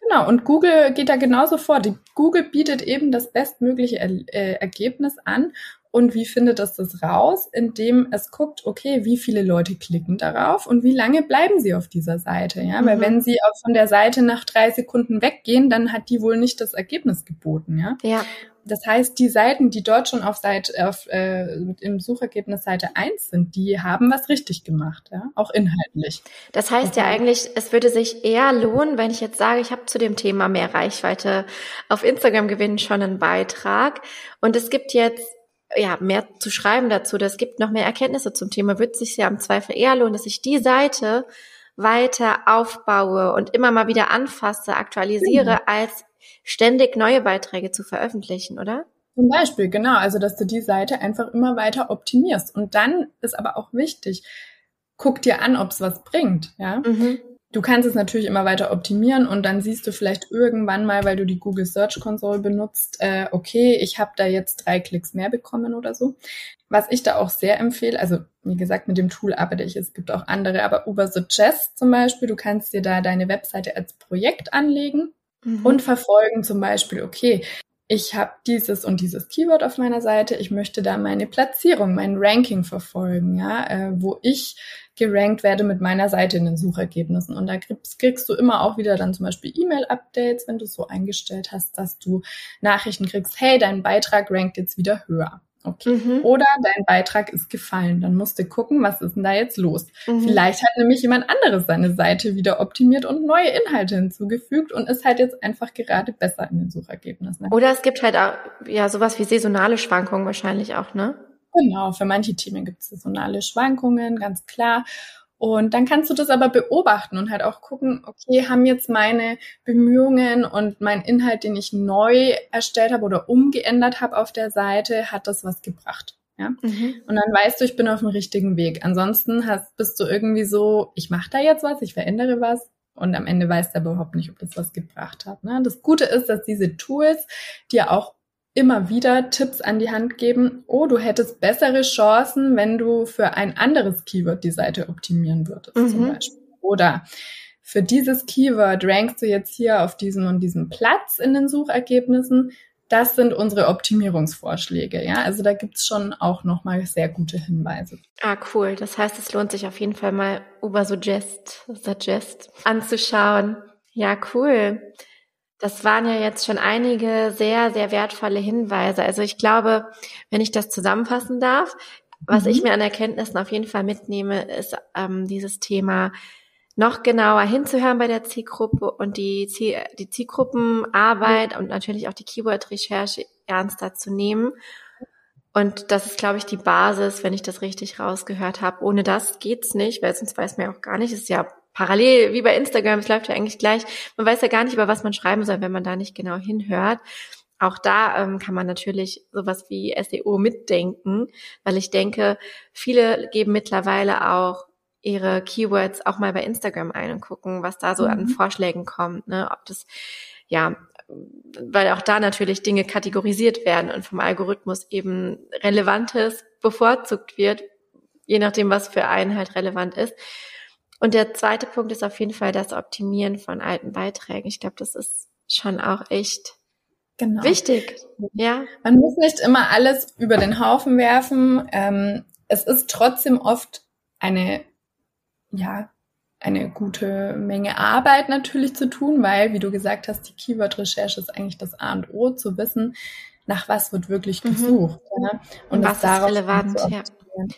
Genau, und Google geht da genauso vor. Die Google bietet eben das bestmögliche er äh, Ergebnis an und wie findet es das raus? Indem es guckt, okay, wie viele Leute klicken darauf und wie lange bleiben sie auf dieser Seite? Ja, mhm. weil wenn sie auch von der Seite nach drei Sekunden weggehen, dann hat die wohl nicht das Ergebnis geboten. Ja. Ja. Das heißt, die Seiten, die dort schon auf Seite, auf, äh, im Suchergebnis Seite 1 sind, die haben was richtig gemacht, ja, auch inhaltlich. Das heißt ja eigentlich, es würde sich eher lohnen, wenn ich jetzt sage, ich habe zu dem Thema mehr Reichweite auf Instagram gewinnen schon einen Beitrag und es gibt jetzt ja, mehr zu schreiben dazu, das gibt noch mehr Erkenntnisse zum Thema, wird sich ja im Zweifel eher lohnen, dass ich die Seite weiter aufbaue und immer mal wieder anfasse, aktualisiere, mhm. als ständig neue Beiträge zu veröffentlichen, oder? Zum Beispiel, genau. Also, dass du die Seite einfach immer weiter optimierst. Und dann ist aber auch wichtig, guck dir an, ob es was bringt, ja. Mhm. Du kannst es natürlich immer weiter optimieren und dann siehst du vielleicht irgendwann mal, weil du die Google Search Console benutzt, äh, okay, ich habe da jetzt drei Klicks mehr bekommen oder so. Was ich da auch sehr empfehle, also wie gesagt, mit dem Tool arbeite ich, es gibt auch andere, aber Ubersuggest zum Beispiel, du kannst dir da deine Webseite als Projekt anlegen mhm. und verfolgen zum Beispiel, okay, ich habe dieses und dieses Keyword auf meiner Seite, ich möchte da meine Platzierung, mein Ranking verfolgen, ja, äh, wo ich gerankt werde mit meiner Seite in den Suchergebnissen. Und da kriegst, kriegst du immer auch wieder dann zum Beispiel E-Mail-Updates, wenn du so eingestellt hast, dass du Nachrichten kriegst, hey, dein Beitrag rankt jetzt wieder höher. Okay. Mhm. Oder dein Beitrag ist gefallen. Dann musst du gucken, was ist denn da jetzt los? Mhm. Vielleicht hat nämlich jemand anderes seine Seite wieder optimiert und neue Inhalte hinzugefügt und ist halt jetzt einfach gerade besser in den Suchergebnissen. Oder es gibt halt auch, ja, sowas wie saisonale Schwankungen wahrscheinlich auch, ne? Genau, für manche Themen gibt es saisonale Schwankungen, ganz klar. Und dann kannst du das aber beobachten und halt auch gucken, okay, haben jetzt meine Bemühungen und mein Inhalt, den ich neu erstellt habe oder umgeändert habe auf der Seite, hat das was gebracht? Ja? Mhm. Und dann weißt du, ich bin auf dem richtigen Weg. Ansonsten hast, bist du irgendwie so, ich mache da jetzt was, ich verändere was und am Ende weißt du aber überhaupt nicht, ob das was gebracht hat. Ne? Das Gute ist, dass diese Tools dir auch immer wieder Tipps an die Hand geben, oh, du hättest bessere Chancen, wenn du für ein anderes Keyword die Seite optimieren würdest, mhm. zum Beispiel. Oder für dieses Keyword rankst du jetzt hier auf diesem und diesem Platz in den Suchergebnissen. Das sind unsere Optimierungsvorschläge, ja. Also da gibt's schon auch nochmal sehr gute Hinweise. Ah, cool. Das heißt, es lohnt sich auf jeden Fall mal Ubersuggest, Suggest anzuschauen. Ja, cool. Das waren ja jetzt schon einige sehr, sehr wertvolle Hinweise. Also ich glaube, wenn ich das zusammenfassen darf, was mhm. ich mir an Erkenntnissen auf jeden Fall mitnehme, ist ähm, dieses Thema noch genauer hinzuhören bei der Zielgruppe und die, Ziel, die Zielgruppenarbeit und natürlich auch die Keyword-Recherche ernster zu nehmen. Und das ist, glaube ich, die Basis, wenn ich das richtig rausgehört habe. Ohne das geht's nicht, weil sonst weiß man ja auch gar nicht. Es ist ja parallel wie bei Instagram, es läuft ja eigentlich gleich. Man weiß ja gar nicht, über was man schreiben soll, wenn man da nicht genau hinhört. Auch da ähm, kann man natürlich sowas wie SEO mitdenken, weil ich denke, viele geben mittlerweile auch ihre Keywords auch mal bei Instagram ein und gucken, was da so mhm. an Vorschlägen kommt, ne? ob das ja weil auch da natürlich Dinge kategorisiert werden und vom Algorithmus eben Relevantes bevorzugt wird, je nachdem, was für einen halt relevant ist. Und der zweite Punkt ist auf jeden Fall das Optimieren von alten Beiträgen. Ich glaube, das ist schon auch echt genau. wichtig. Ja. Man muss nicht immer alles über den Haufen werfen. Ähm, es ist trotzdem oft eine, ja, eine gute Menge Arbeit natürlich zu tun, weil, wie du gesagt hast, die Keyword-Recherche ist eigentlich das A und O, zu wissen, nach was wird wirklich mhm. gesucht. Mhm. Ja? Und, und was ist relevant, ja.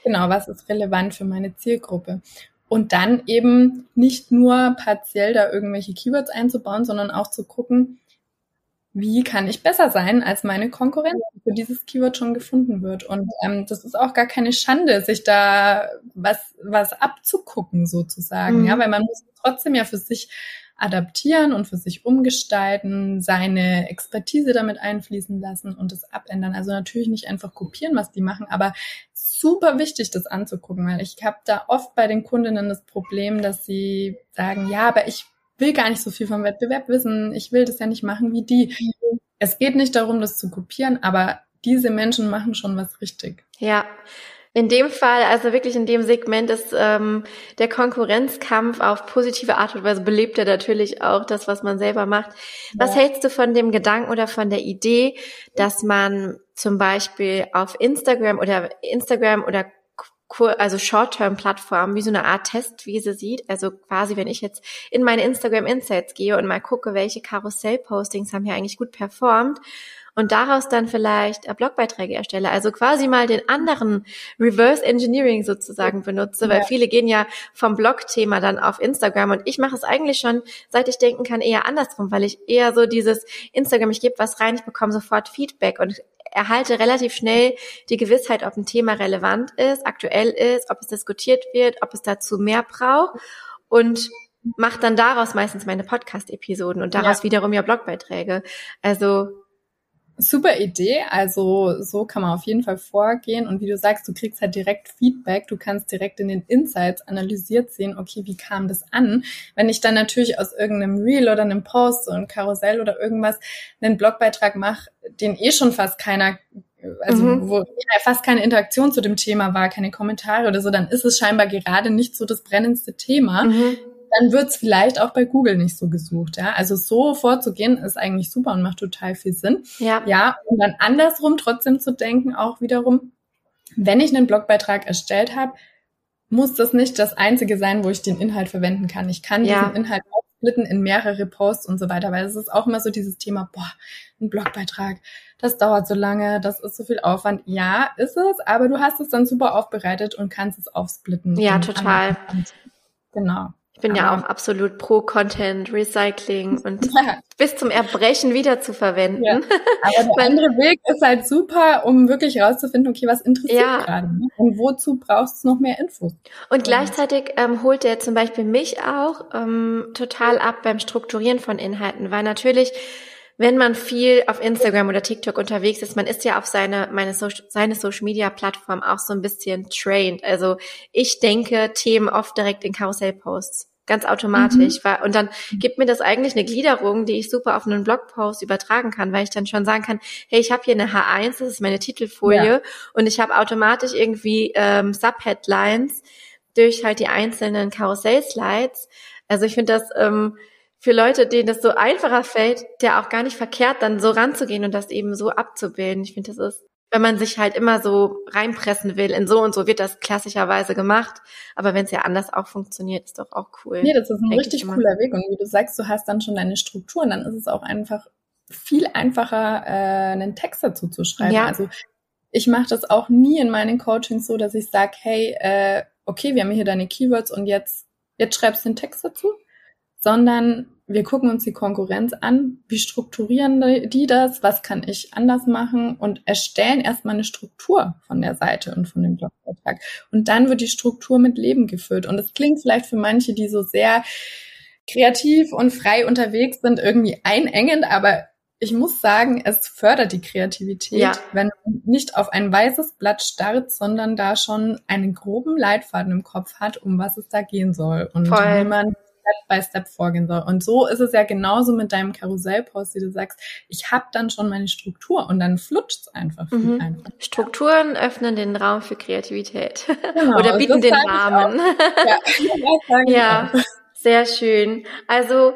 Genau, was ist relevant für meine Zielgruppe. Und dann eben nicht nur partiell da irgendwelche Keywords einzubauen, sondern auch zu gucken, wie kann ich besser sein als meine Konkurrenz, für dieses Keyword schon gefunden wird. Und ähm, das ist auch gar keine Schande, sich da was, was abzugucken sozusagen, mhm. ja, weil man muss trotzdem ja für sich adaptieren und für sich umgestalten, seine Expertise damit einfließen lassen und es abändern. Also natürlich nicht einfach kopieren, was die machen, aber super wichtig, das anzugucken, weil ich habe da oft bei den Kundinnen das Problem, dass sie sagen, ja, aber ich will gar nicht so viel vom Wettbewerb wissen. Ich will das ja nicht machen wie die. Es geht nicht darum, das zu kopieren, aber diese Menschen machen schon was richtig. Ja. In dem Fall, also wirklich in dem Segment ist ähm, der Konkurrenzkampf auf positive Art und Weise belebt er natürlich auch das, was man selber macht. Was ja. hältst du von dem Gedanken oder von der Idee, dass man zum Beispiel auf Instagram oder Instagram oder also Short-Term-Plattform wie so eine Art Testwiese sieht. Also quasi, wenn ich jetzt in meine Instagram Insights gehe und mal gucke, welche Karussell-Postings haben hier eigentlich gut performt und daraus dann vielleicht äh, Blogbeiträge erstelle. Also quasi mal den anderen Reverse Engineering sozusagen benutze, weil ja. viele gehen ja vom Blog-Thema dann auf Instagram und ich mache es eigentlich schon, seit ich denken kann, eher andersrum, weil ich eher so dieses Instagram, ich gebe was rein, ich bekomme sofort Feedback und erhalte relativ schnell die Gewissheit, ob ein Thema relevant ist, aktuell ist, ob es diskutiert wird, ob es dazu mehr braucht und mache dann daraus meistens meine Podcast-Episoden und daraus ja. wiederum ja Blogbeiträge. Also Super Idee. Also so kann man auf jeden Fall vorgehen. Und wie du sagst, du kriegst halt direkt Feedback. Du kannst direkt in den Insights analysiert sehen, okay, wie kam das an? Wenn ich dann natürlich aus irgendeinem Reel oder einem Post, so ein Karussell oder irgendwas, einen Blogbeitrag mache, den eh schon fast keiner also mhm. wo fast keine Interaktion zu dem Thema war, keine Kommentare oder so, dann ist es scheinbar gerade nicht so das brennendste Thema. Mhm dann wird's vielleicht auch bei Google nicht so gesucht. Ja, also so vorzugehen ist eigentlich super und macht total viel Sinn. Ja. Ja, und dann andersrum trotzdem zu denken, auch wiederum, wenn ich einen Blogbeitrag erstellt habe, muss das nicht das einzige sein, wo ich den Inhalt verwenden kann. Ich kann ja. diesen Inhalt aufsplitten in mehrere Posts und so weiter, weil es ist auch immer so dieses Thema, boah, ein Blogbeitrag, das dauert so lange, das ist so viel Aufwand. Ja, ist es, aber du hast es dann super aufbereitet und kannst es aufsplitten. Ja, total. Genau. Ich bin ja auch absolut pro Content Recycling und ja. bis zum Erbrechen wieder zu verwenden. Ja. Aber der andere Weg ist halt super, um wirklich rauszufinden, okay, was interessiert ja. gerade ne? und wozu brauchst du noch mehr Infos. Und gleichzeitig ähm, holt er zum Beispiel mich auch ähm, total ab beim Strukturieren von Inhalten, weil natürlich wenn man viel auf Instagram oder TikTok unterwegs ist, man ist ja auf seine, meine so seine Social Media Plattform auch so ein bisschen trained. Also ich denke Themen oft direkt in Karussellposts. Ganz automatisch. Mhm. Und dann gibt mir das eigentlich eine Gliederung, die ich super auf einen Blogpost übertragen kann, weil ich dann schon sagen kann, hey, ich habe hier eine H1, das ist meine Titelfolie, ja. und ich habe automatisch irgendwie ähm, Subheadlines durch halt die einzelnen Karussell-Slides. Also ich finde das ähm, für Leute, denen das so einfacher fällt, der auch gar nicht verkehrt, dann so ranzugehen und das eben so abzubilden. Ich finde, das ist, wenn man sich halt immer so reinpressen will, in so und so wird das klassischerweise gemacht. Aber wenn es ja anders auch funktioniert, ist doch auch cool. Nee, das ist ein richtig cooler Weg. Und wie du sagst, du hast dann schon deine Strukturen, dann ist es auch einfach viel einfacher, äh, einen Text dazu zu schreiben. Ja. Also ich mache das auch nie in meinen Coachings so, dass ich sage, hey, äh, okay, wir haben hier deine Keywords und jetzt, jetzt schreibst du den Text dazu sondern wir gucken uns die Konkurrenz an, wie strukturieren die das, was kann ich anders machen und erstellen erstmal eine Struktur von der Seite und von dem Blogbeitrag. Und dann wird die Struktur mit Leben gefüllt. Und es klingt vielleicht für manche, die so sehr kreativ und frei unterwegs sind, irgendwie einengend, aber ich muss sagen, es fördert die Kreativität, ja. wenn man nicht auf ein weißes Blatt starrt, sondern da schon einen groben Leitfaden im Kopf hat, um was es da gehen soll und Voll. wie man Step by Step vorgehen soll. Und so ist es ja genauso mit deinem Karussellpost, wie du sagst, ich habe dann schon meine Struktur und dann flutscht es einfach Mhm. einfach. Strukturen öffnen den Raum für Kreativität Genau, oder bieten den Rahmen. Ja, Ja, sehr schön. Also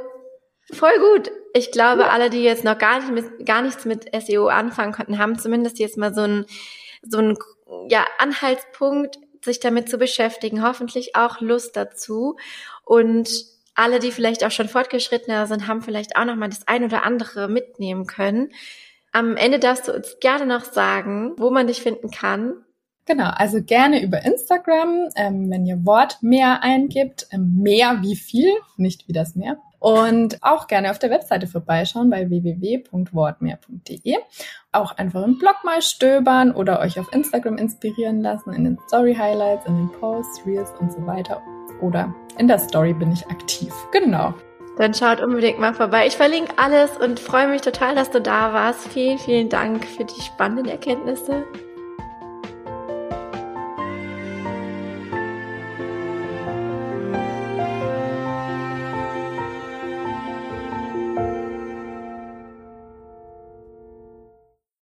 voll gut. Ich glaube, alle, die jetzt noch gar nicht mit, gar nichts mit SEO anfangen konnten, haben zumindest jetzt mal so einen so einen ja, Anhaltspunkt, sich damit zu beschäftigen. Hoffentlich auch Lust dazu. Und alle, die vielleicht auch schon fortgeschrittener sind, haben vielleicht auch noch mal das ein oder andere mitnehmen können. Am Ende darfst du uns gerne noch sagen, wo man dich finden kann. Genau, also gerne über Instagram, ähm, wenn ihr Wort mehr eingibt, ähm, mehr wie viel, nicht wie das Meer. Und auch gerne auf der Webseite vorbeischauen bei www.wortmeer.de. Auch einfach im Blog mal stöbern oder euch auf Instagram inspirieren lassen, in den Story Highlights, in den Posts, Reels und so weiter. Oder in der Story bin ich aktiv. Genau. Dann schaut unbedingt mal vorbei. Ich verlinke alles und freue mich total, dass du da warst. Vielen, vielen Dank für die spannenden Erkenntnisse.